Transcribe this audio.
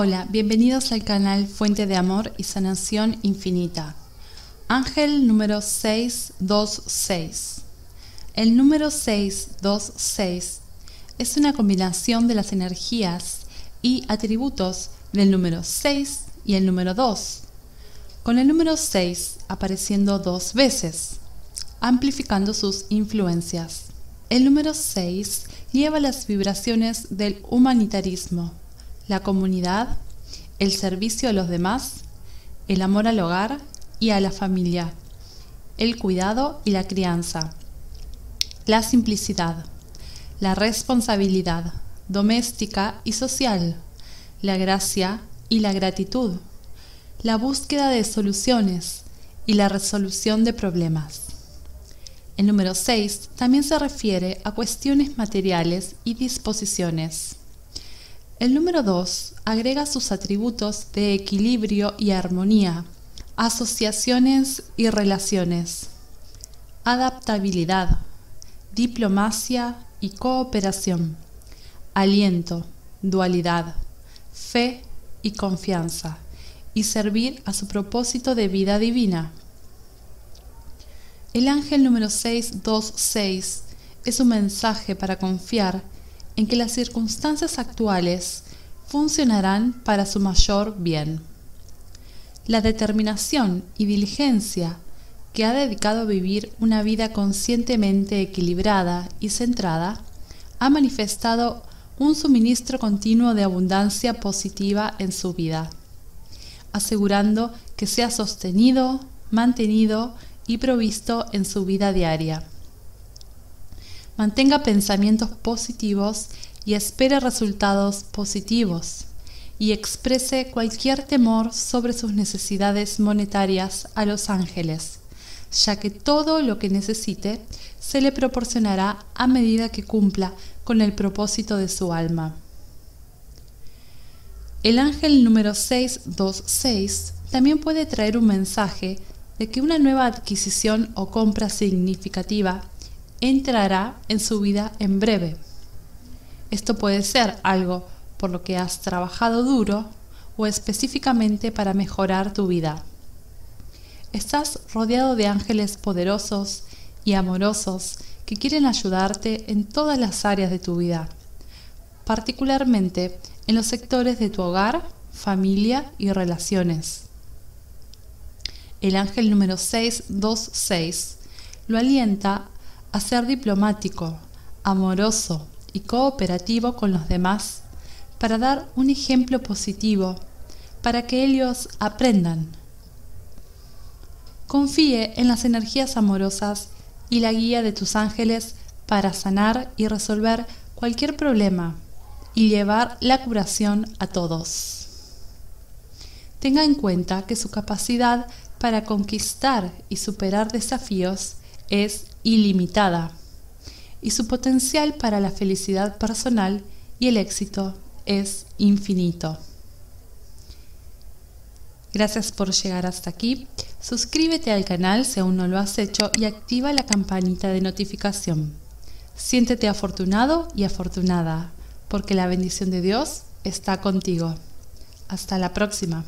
Hola, bienvenidos al canal Fuente de Amor y Sanación Infinita. Ángel número 626. El número 626 es una combinación de las energías y atributos del número 6 y el número 2, con el número 6 apareciendo dos veces, amplificando sus influencias. El número 6 lleva las vibraciones del humanitarismo la comunidad, el servicio a los demás, el amor al hogar y a la familia, el cuidado y la crianza, la simplicidad, la responsabilidad doméstica y social, la gracia y la gratitud, la búsqueda de soluciones y la resolución de problemas. El número 6 también se refiere a cuestiones materiales y disposiciones. El número 2 agrega sus atributos de equilibrio y armonía, asociaciones y relaciones, adaptabilidad, diplomacia y cooperación, aliento, dualidad, fe y confianza, y servir a su propósito de vida divina. El ángel número 626 es un mensaje para confiar en que las circunstancias actuales funcionarán para su mayor bien. La determinación y diligencia que ha dedicado a vivir una vida conscientemente equilibrada y centrada ha manifestado un suministro continuo de abundancia positiva en su vida, asegurando que sea sostenido, mantenido y provisto en su vida diaria. Mantenga pensamientos positivos y espere resultados positivos y exprese cualquier temor sobre sus necesidades monetarias a los ángeles, ya que todo lo que necesite se le proporcionará a medida que cumpla con el propósito de su alma. El ángel número 626 también puede traer un mensaje de que una nueva adquisición o compra significativa entrará en su vida en breve. Esto puede ser algo por lo que has trabajado duro o específicamente para mejorar tu vida. Estás rodeado de ángeles poderosos y amorosos que quieren ayudarte en todas las áreas de tu vida, particularmente en los sectores de tu hogar, familia y relaciones. El ángel número 626 lo alienta a ser diplomático, amoroso y cooperativo con los demás para dar un ejemplo positivo, para que ellos aprendan. Confíe en las energías amorosas y la guía de tus ángeles para sanar y resolver cualquier problema y llevar la curación a todos. Tenga en cuenta que su capacidad para conquistar y superar desafíos es ilimitada y su potencial para la felicidad personal y el éxito es infinito. Gracias por llegar hasta aquí. Suscríbete al canal si aún no lo has hecho y activa la campanita de notificación. Siéntete afortunado y afortunada, porque la bendición de Dios está contigo. Hasta la próxima.